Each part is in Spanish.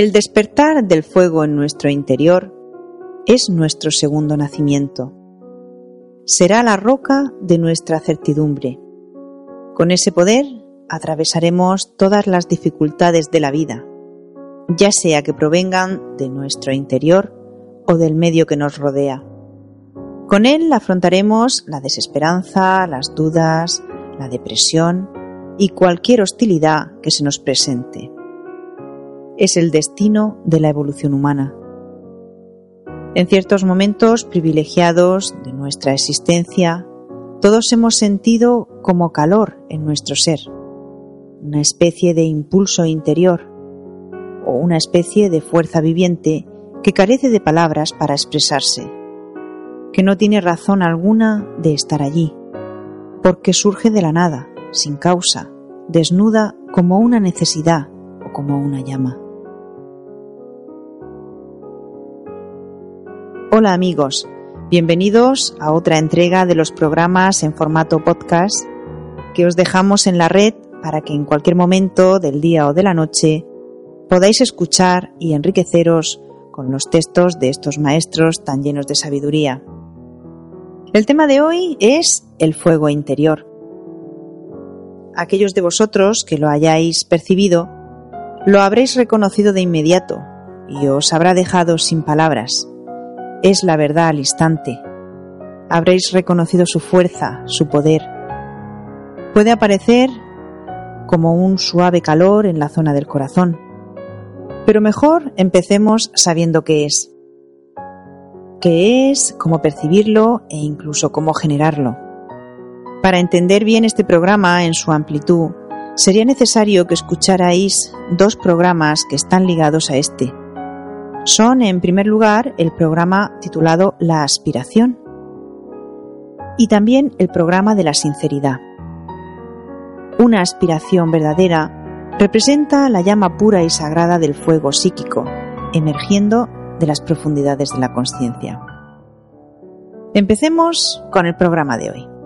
El despertar del fuego en nuestro interior es nuestro segundo nacimiento. Será la roca de nuestra certidumbre. Con ese poder atravesaremos todas las dificultades de la vida, ya sea que provengan de nuestro interior o del medio que nos rodea. Con él afrontaremos la desesperanza, las dudas, la depresión y cualquier hostilidad que se nos presente es el destino de la evolución humana. En ciertos momentos privilegiados de nuestra existencia, todos hemos sentido como calor en nuestro ser, una especie de impulso interior o una especie de fuerza viviente que carece de palabras para expresarse, que no tiene razón alguna de estar allí, porque surge de la nada, sin causa, desnuda como una necesidad o como una llama. Hola amigos, bienvenidos a otra entrega de los programas en formato podcast que os dejamos en la red para que en cualquier momento del día o de la noche podáis escuchar y enriqueceros con los textos de estos maestros tan llenos de sabiduría. El tema de hoy es el fuego interior. Aquellos de vosotros que lo hayáis percibido, lo habréis reconocido de inmediato y os habrá dejado sin palabras es la verdad al instante. Habréis reconocido su fuerza, su poder. Puede aparecer como un suave calor en la zona del corazón. Pero mejor empecemos sabiendo qué es. Qué es, cómo percibirlo e incluso cómo generarlo. Para entender bien este programa en su amplitud, sería necesario que escucharais dos programas que están ligados a este son, en primer lugar, el programa titulado La aspiración y también el programa de la sinceridad. Una aspiración verdadera representa la llama pura y sagrada del fuego psíquico, emergiendo de las profundidades de la conciencia. Empecemos con el programa de hoy.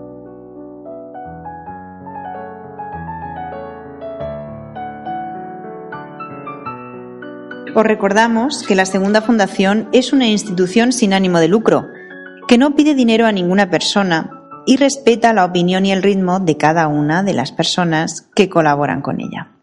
Os recordamos que la Segunda Fundación es una institución sin ánimo de lucro, que no pide dinero a ninguna persona y respeta la opinión y el ritmo de cada una de las personas que colaboran con ella.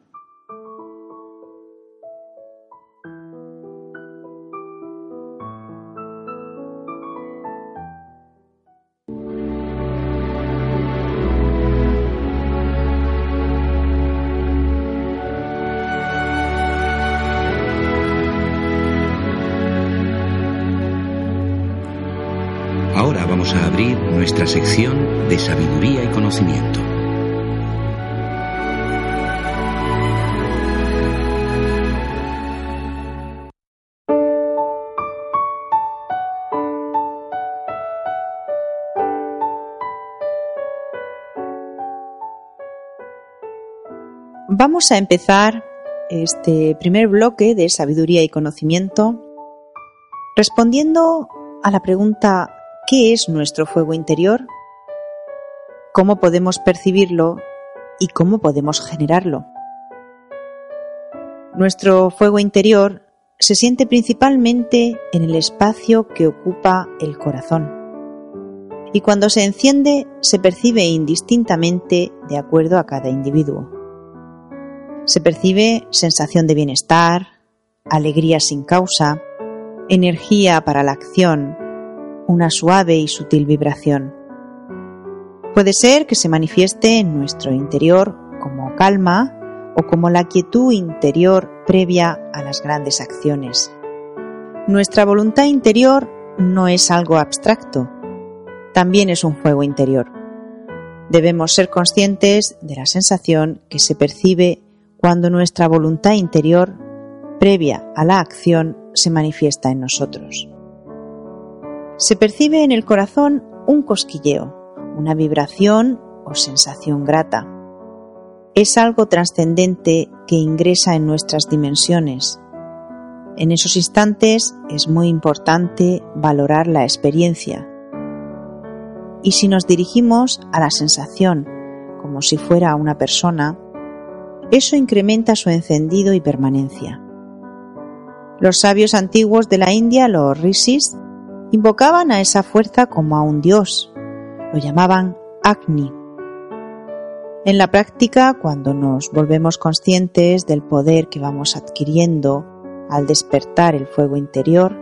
Vamos a empezar este primer bloque de sabiduría y conocimiento respondiendo a la pregunta ¿qué es nuestro fuego interior? ¿Cómo podemos percibirlo y cómo podemos generarlo? Nuestro fuego interior se siente principalmente en el espacio que ocupa el corazón y cuando se enciende se percibe indistintamente de acuerdo a cada individuo. Se percibe sensación de bienestar, alegría sin causa, energía para la acción, una suave y sutil vibración. Puede ser que se manifieste en nuestro interior como calma o como la quietud interior previa a las grandes acciones. Nuestra voluntad interior no es algo abstracto, también es un fuego interior. Debemos ser conscientes de la sensación que se percibe cuando nuestra voluntad interior, previa a la acción, se manifiesta en nosotros. Se percibe en el corazón un cosquilleo, una vibración o sensación grata. Es algo trascendente que ingresa en nuestras dimensiones. En esos instantes es muy importante valorar la experiencia. Y si nos dirigimos a la sensación como si fuera una persona, eso incrementa su encendido y permanencia. Los sabios antiguos de la India, los rishis, invocaban a esa fuerza como a un dios. Lo llamaban Agni. En la práctica, cuando nos volvemos conscientes del poder que vamos adquiriendo al despertar el fuego interior,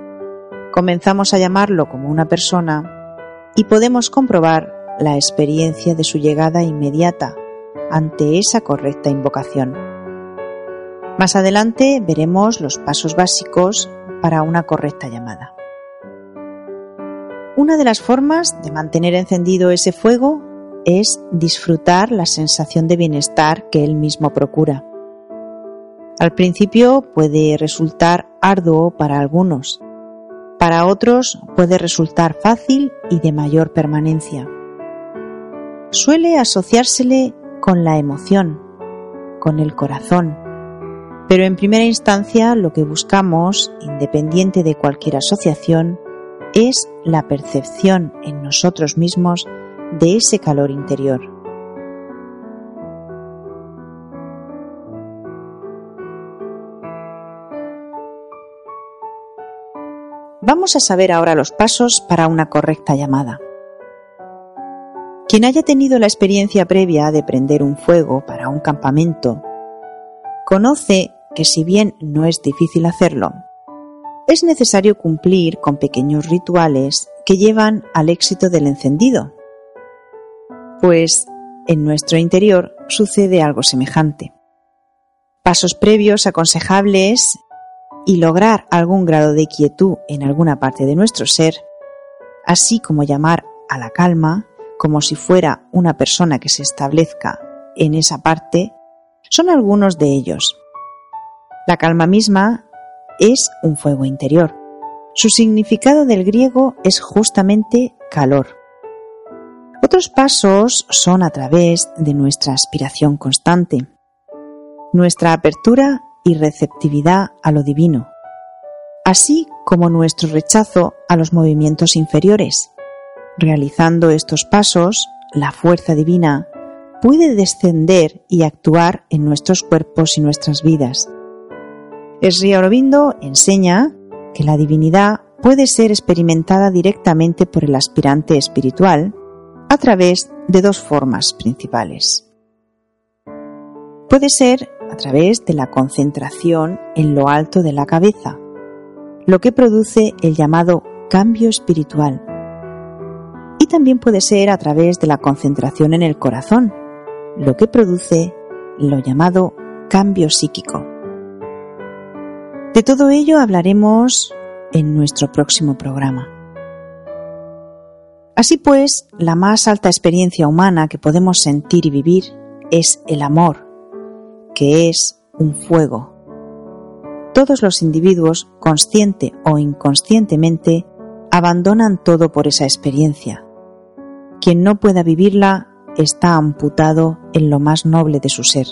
comenzamos a llamarlo como una persona y podemos comprobar la experiencia de su llegada inmediata ante esa correcta invocación. Más adelante veremos los pasos básicos para una correcta llamada. Una de las formas de mantener encendido ese fuego es disfrutar la sensación de bienestar que él mismo procura. Al principio puede resultar arduo para algunos, para otros puede resultar fácil y de mayor permanencia. Suele asociársele con la emoción, con el corazón. Pero en primera instancia lo que buscamos, independiente de cualquier asociación, es la percepción en nosotros mismos de ese calor interior. Vamos a saber ahora los pasos para una correcta llamada. Quien haya tenido la experiencia previa de prender un fuego para un campamento, conoce que si bien no es difícil hacerlo, es necesario cumplir con pequeños rituales que llevan al éxito del encendido, pues en nuestro interior sucede algo semejante. Pasos previos aconsejables y lograr algún grado de quietud en alguna parte de nuestro ser, así como llamar a la calma, como si fuera una persona que se establezca en esa parte, son algunos de ellos. La calma misma es un fuego interior. Su significado del griego es justamente calor. Otros pasos son a través de nuestra aspiración constante, nuestra apertura y receptividad a lo divino, así como nuestro rechazo a los movimientos inferiores, Realizando estos pasos, la fuerza divina puede descender y actuar en nuestros cuerpos y nuestras vidas. Sri Aurobindo enseña que la divinidad puede ser experimentada directamente por el aspirante espiritual a través de dos formas principales. Puede ser a través de la concentración en lo alto de la cabeza, lo que produce el llamado cambio espiritual, también puede ser a través de la concentración en el corazón, lo que produce lo llamado cambio psíquico. De todo ello hablaremos en nuestro próximo programa. Así pues, la más alta experiencia humana que podemos sentir y vivir es el amor, que es un fuego. Todos los individuos, consciente o inconscientemente, abandonan todo por esa experiencia. Quien no pueda vivirla está amputado en lo más noble de su ser.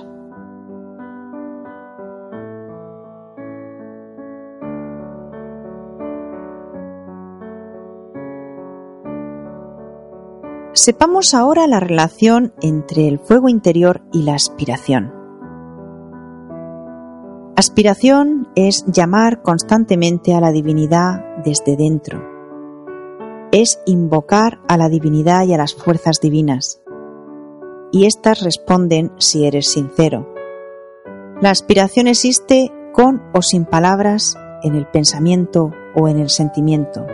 Sepamos ahora la relación entre el fuego interior y la aspiración. Aspiración es llamar constantemente a la divinidad desde dentro. Es invocar a la divinidad y a las fuerzas divinas. Y éstas responden si eres sincero. La aspiración existe con o sin palabras, en el pensamiento o en el sentimiento.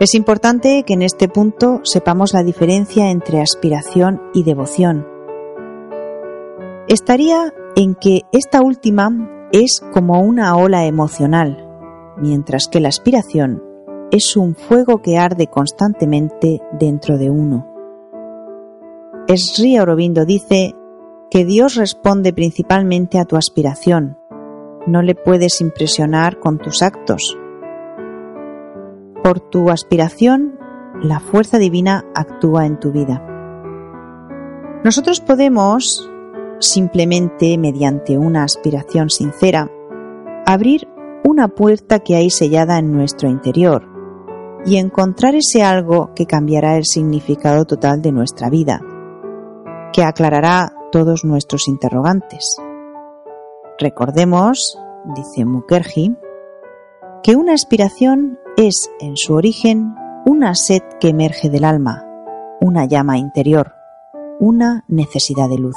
Es importante que en este punto sepamos la diferencia entre aspiración y devoción. Estaría en que esta última es como una ola emocional, mientras que la aspiración es un fuego que arde constantemente dentro de uno. Sri Aurobindo dice que Dios responde principalmente a tu aspiración. No le puedes impresionar con tus actos, por tu aspiración, la fuerza divina actúa en tu vida. Nosotros podemos, simplemente mediante una aspiración sincera, abrir una puerta que hay sellada en nuestro interior y encontrar ese algo que cambiará el significado total de nuestra vida, que aclarará todos nuestros interrogantes. Recordemos, dice Mukherjee, que una aspiración es en su origen una sed que emerge del alma, una llama interior, una necesidad de luz.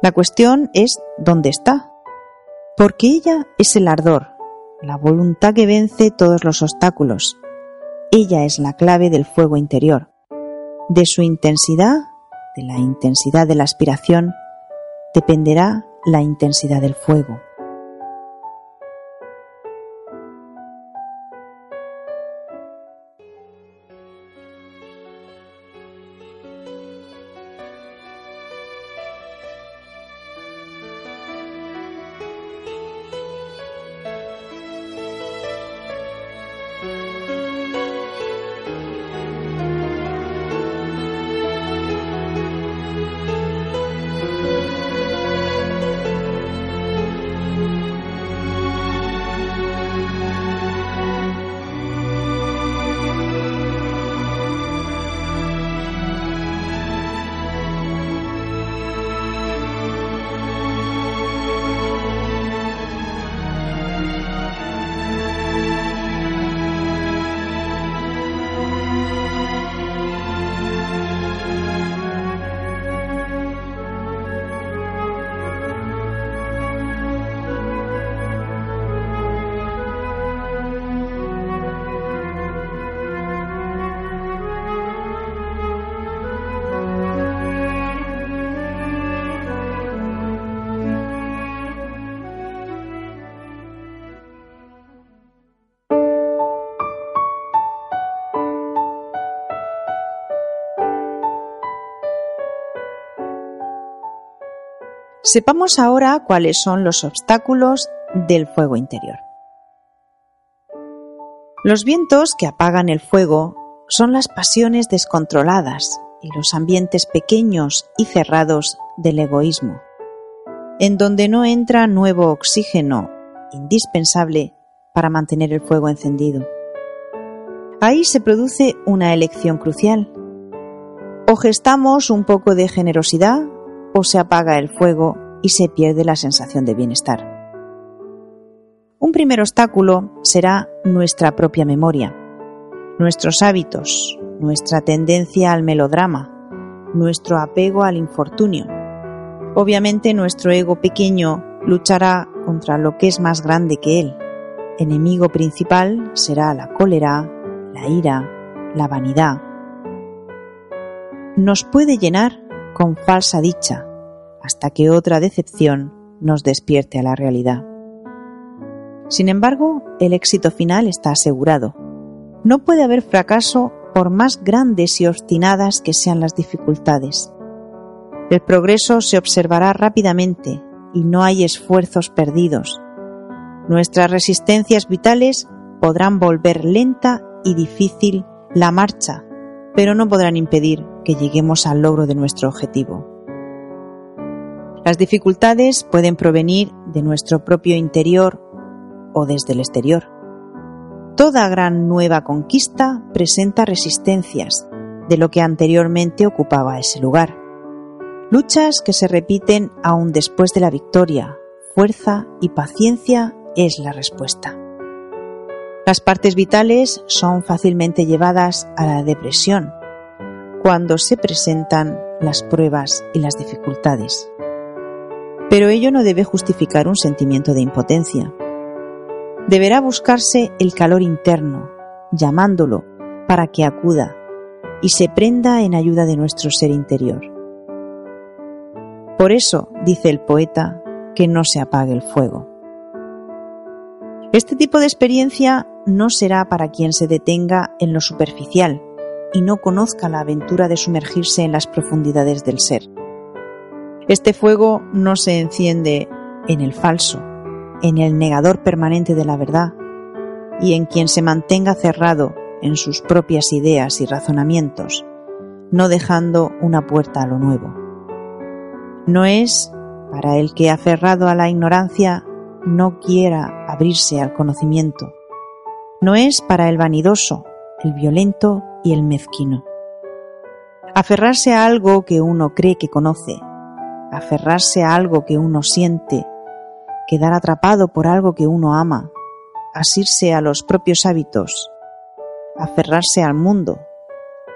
La cuestión es dónde está, porque ella es el ardor, la voluntad que vence todos los obstáculos. Ella es la clave del fuego interior. De su intensidad, de la intensidad de la aspiración, dependerá la intensidad del fuego. Sepamos ahora cuáles son los obstáculos del fuego interior. Los vientos que apagan el fuego son las pasiones descontroladas y los ambientes pequeños y cerrados del egoísmo, en donde no entra nuevo oxígeno indispensable para mantener el fuego encendido. Ahí se produce una elección crucial. O gestamos un poco de generosidad o se apaga el fuego y se pierde la sensación de bienestar. Un primer obstáculo será nuestra propia memoria, nuestros hábitos, nuestra tendencia al melodrama, nuestro apego al infortunio. Obviamente nuestro ego pequeño luchará contra lo que es más grande que él. Enemigo principal será la cólera, la ira, la vanidad. Nos puede llenar con falsa dicha, hasta que otra decepción nos despierte a la realidad. Sin embargo, el éxito final está asegurado. No puede haber fracaso por más grandes y obstinadas que sean las dificultades. El progreso se observará rápidamente y no hay esfuerzos perdidos. Nuestras resistencias vitales podrán volver lenta y difícil la marcha, pero no podrán impedir que lleguemos al logro de nuestro objetivo. Las dificultades pueden provenir de nuestro propio interior o desde el exterior. Toda gran nueva conquista presenta resistencias de lo que anteriormente ocupaba ese lugar. Luchas que se repiten aún después de la victoria. Fuerza y paciencia es la respuesta. Las partes vitales son fácilmente llevadas a la depresión cuando se presentan las pruebas y las dificultades. Pero ello no debe justificar un sentimiento de impotencia. Deberá buscarse el calor interno, llamándolo para que acuda y se prenda en ayuda de nuestro ser interior. Por eso, dice el poeta, que no se apague el fuego. Este tipo de experiencia no será para quien se detenga en lo superficial y no conozca la aventura de sumergirse en las profundidades del ser. Este fuego no se enciende en el falso, en el negador permanente de la verdad, y en quien se mantenga cerrado en sus propias ideas y razonamientos, no dejando una puerta a lo nuevo. No es para el que aferrado a la ignorancia no quiera abrirse al conocimiento. No es para el vanidoso, el violento el mezquino. Aferrarse a algo que uno cree que conoce, aferrarse a algo que uno siente, quedar atrapado por algo que uno ama, asirse a los propios hábitos, aferrarse al mundo,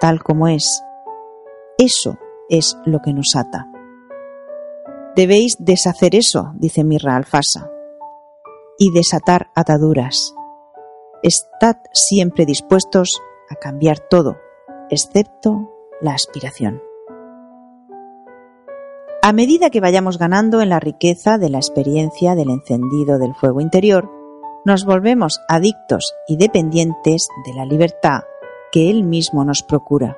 tal como es. Eso es lo que nos ata. Debéis deshacer eso, dice Mirra Alfasa, y desatar ataduras. Estad siempre dispuestos a cambiar todo, excepto la aspiración. A medida que vayamos ganando en la riqueza de la experiencia del encendido del fuego interior, nos volvemos adictos y dependientes de la libertad que Él mismo nos procura.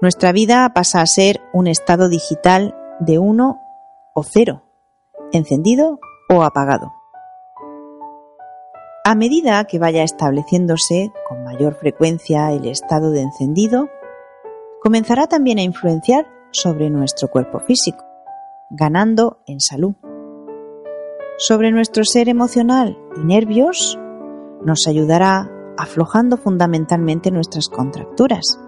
Nuestra vida pasa a ser un estado digital de uno o cero, encendido o apagado. A medida que vaya estableciéndose con mayor frecuencia el estado de encendido, comenzará también a influenciar sobre nuestro cuerpo físico, ganando en salud. Sobre nuestro ser emocional y nervios nos ayudará aflojando fundamentalmente nuestras contracturas.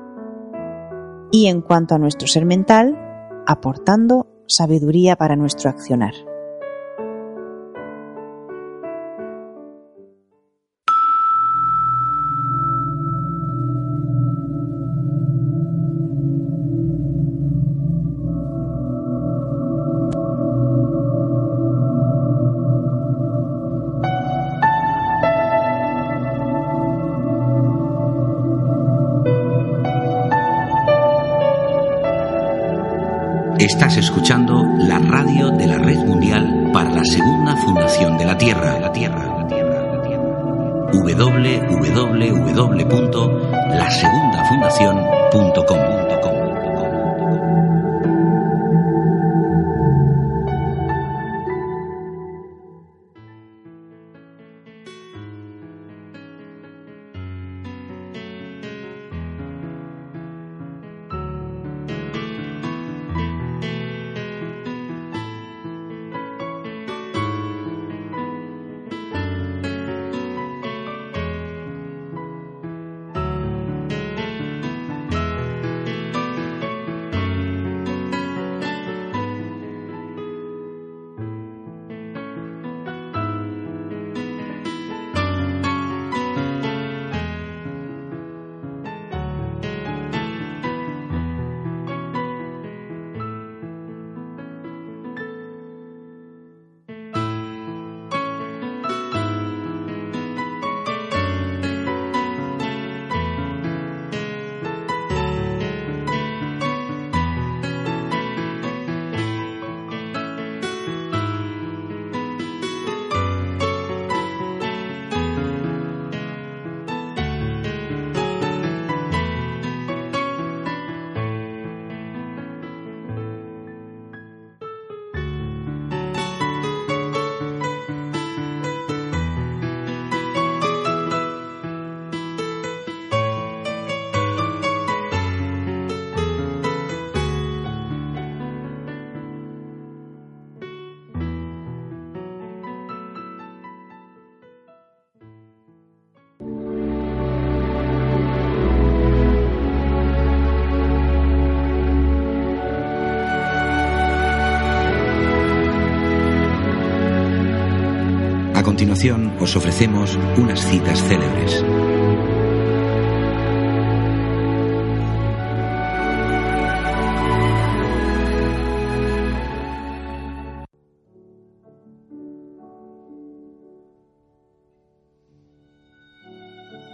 Y en cuanto a nuestro ser mental, aportando sabiduría para nuestro accionar. Os ofrecemos unas citas célebres.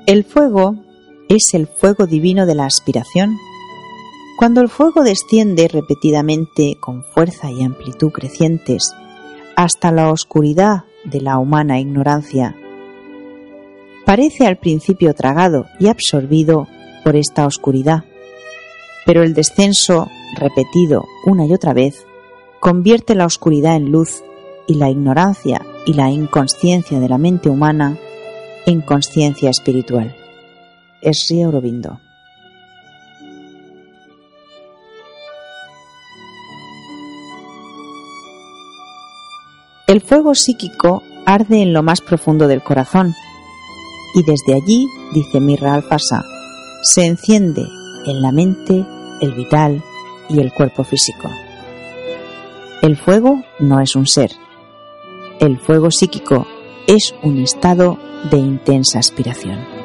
El fuego es el fuego divino de la aspiración. Cuando el fuego desciende repetidamente con fuerza y amplitud crecientes hasta la oscuridad de la humana ignorancia, parece al principio tragado y absorbido por esta oscuridad, pero el descenso, repetido una y otra vez, convierte la oscuridad en luz y la ignorancia y la inconsciencia de la mente humana en conciencia espiritual. Es Sri Aurobindo. El fuego psíquico arde en lo más profundo del corazón y desde allí, dice Mirra Alfasa, se enciende en la mente, el vital y el cuerpo físico. El fuego no es un ser. El fuego psíquico es un estado de intensa aspiración.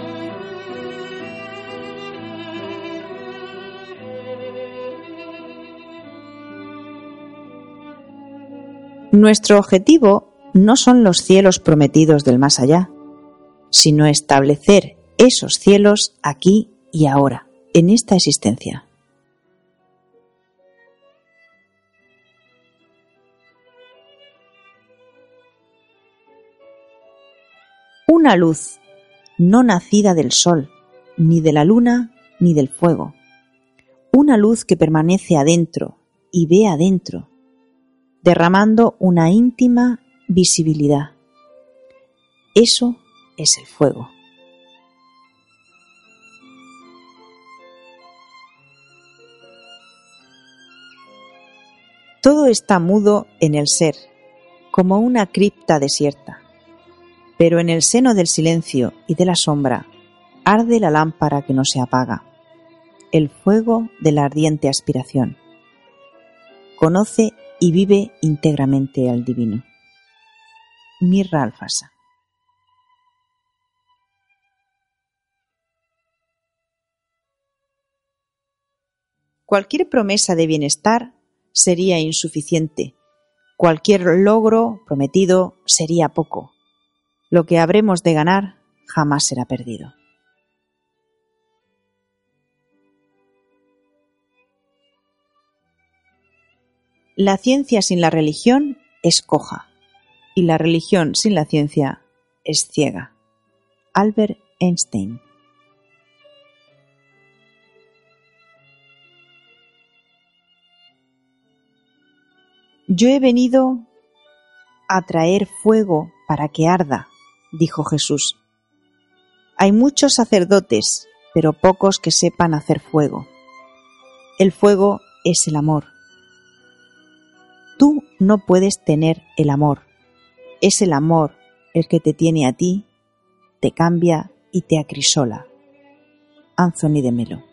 Nuestro objetivo no son los cielos prometidos del más allá, sino establecer esos cielos aquí y ahora, en esta existencia. una luz no nacida del sol, ni de la luna, ni del fuego. Una luz que permanece adentro y ve adentro, derramando una íntima visibilidad. Eso es el fuego. Todo está mudo en el ser, como una cripta desierta pero en el seno del silencio y de la sombra arde la lámpara que no se apaga, el fuego de la ardiente aspiración. Conoce y vive íntegramente al divino. Mirra Alfasa. Cualquier promesa de bienestar sería insuficiente. Cualquier logro prometido sería poco lo que habremos de ganar jamás será perdido. La ciencia sin la religión es coja y la religión sin la ciencia es ciega. Albert Einstein Yo he venido a traer fuego para que arda dijo Jesús. Hay muchos sacerdotes, pero pocos que sepan hacer fuego. El fuego es el amor. Tú no puedes tener el amor. Es el amor el que te tiene a ti, te cambia y te acrisola. Anthony de Melo.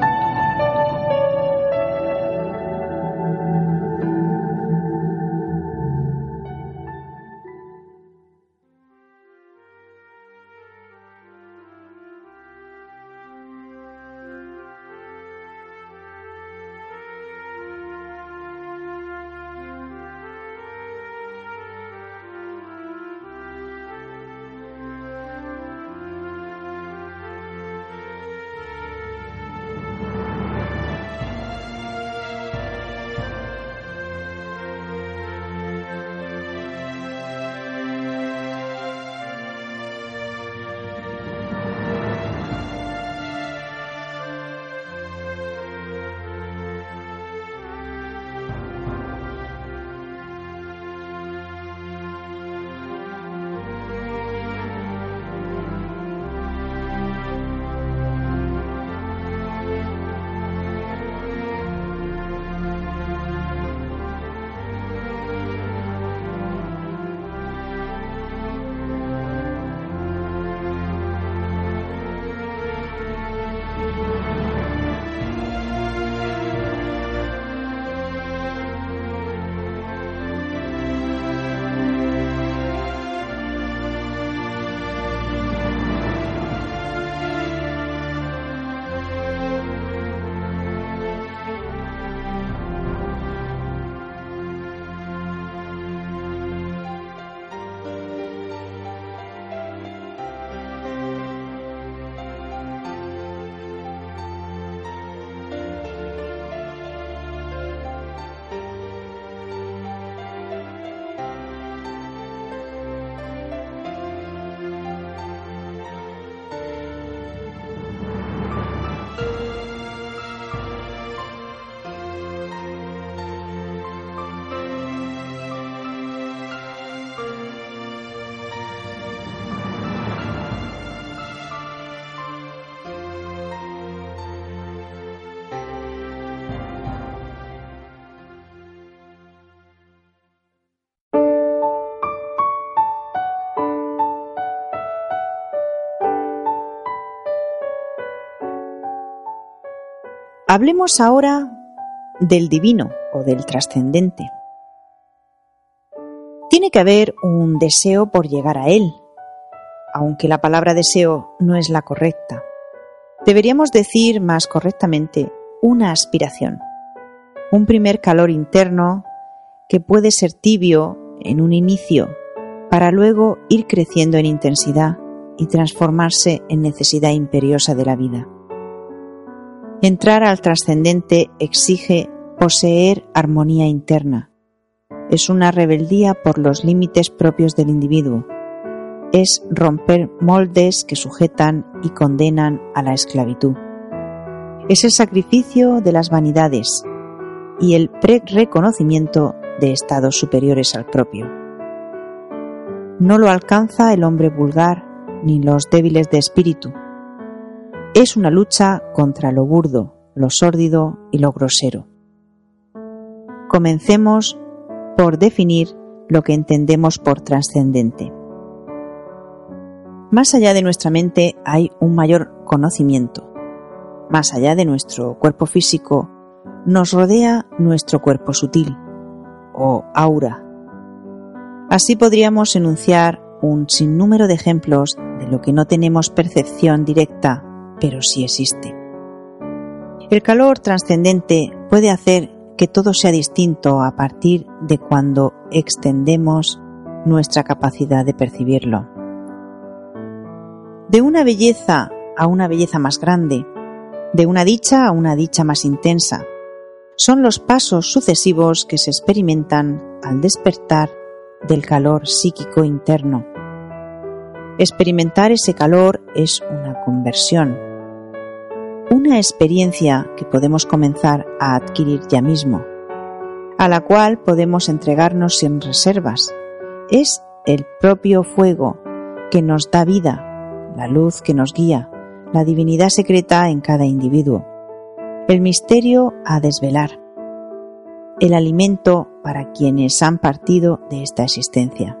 Hablemos ahora del divino o del trascendente. Tiene que haber un deseo por llegar a él, aunque la palabra deseo no es la correcta. Deberíamos decir más correctamente una aspiración, un primer calor interno que puede ser tibio en un inicio para luego ir creciendo en intensidad y transformarse en necesidad imperiosa de la vida. Entrar al trascendente exige poseer armonía interna. Es una rebeldía por los límites propios del individuo. Es romper moldes que sujetan y condenan a la esclavitud. Es el sacrificio de las vanidades y el pre-reconocimiento de estados superiores al propio. No lo alcanza el hombre vulgar ni los débiles de espíritu, es una lucha contra lo burdo, lo sórdido y lo grosero. Comencemos por definir lo que entendemos por trascendente. Más allá de nuestra mente hay un mayor conocimiento. Más allá de nuestro cuerpo físico nos rodea nuestro cuerpo sutil o aura. Así podríamos enunciar un sinnúmero de ejemplos de lo que no tenemos percepción directa pero sí existe. El calor trascendente puede hacer que todo sea distinto a partir de cuando extendemos nuestra capacidad de percibirlo. De una belleza a una belleza más grande, de una dicha a una dicha más intensa, son los pasos sucesivos que se experimentan al despertar del calor psíquico interno. Experimentar ese calor es una conversión, una experiencia que podemos comenzar a adquirir ya mismo, a la cual podemos entregarnos sin reservas. Es el propio fuego que nos da vida, la luz que nos guía, la divinidad secreta en cada individuo, el misterio a desvelar, el alimento para quienes han partido de esta existencia.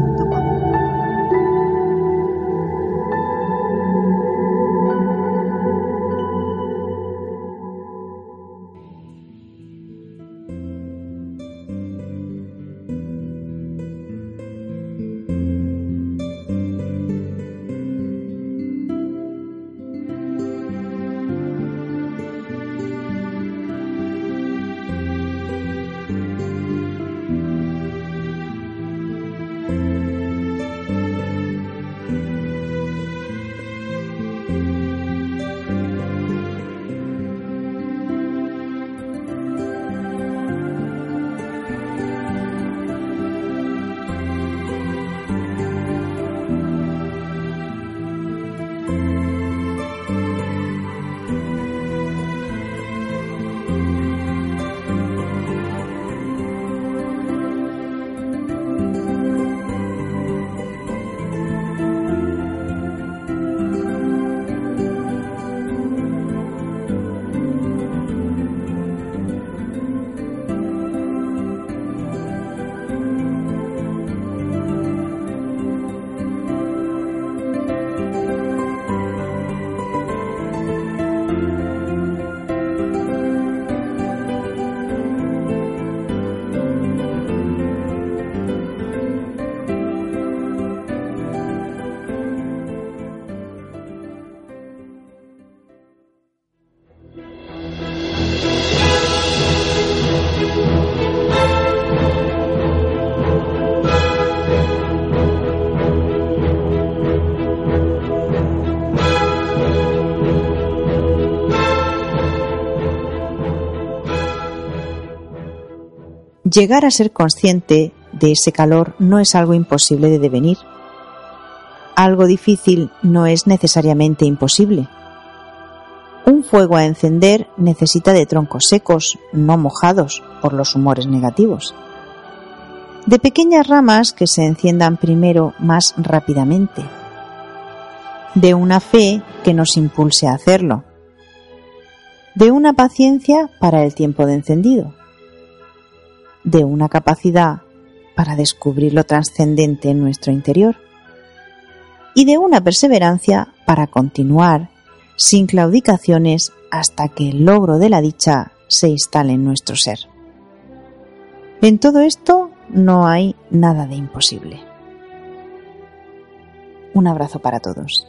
Llegar a ser consciente de ese calor no es algo imposible de devenir. Algo difícil no es necesariamente imposible. Un fuego a encender necesita de troncos secos, no mojados por los humores negativos. De pequeñas ramas que se enciendan primero más rápidamente. De una fe que nos impulse a hacerlo. De una paciencia para el tiempo de encendido. De una capacidad para descubrir lo trascendente en nuestro interior. Y de una perseverancia para continuar sin claudicaciones hasta que el logro de la dicha se instale en nuestro ser. En todo esto no hay nada de imposible. Un abrazo para todos.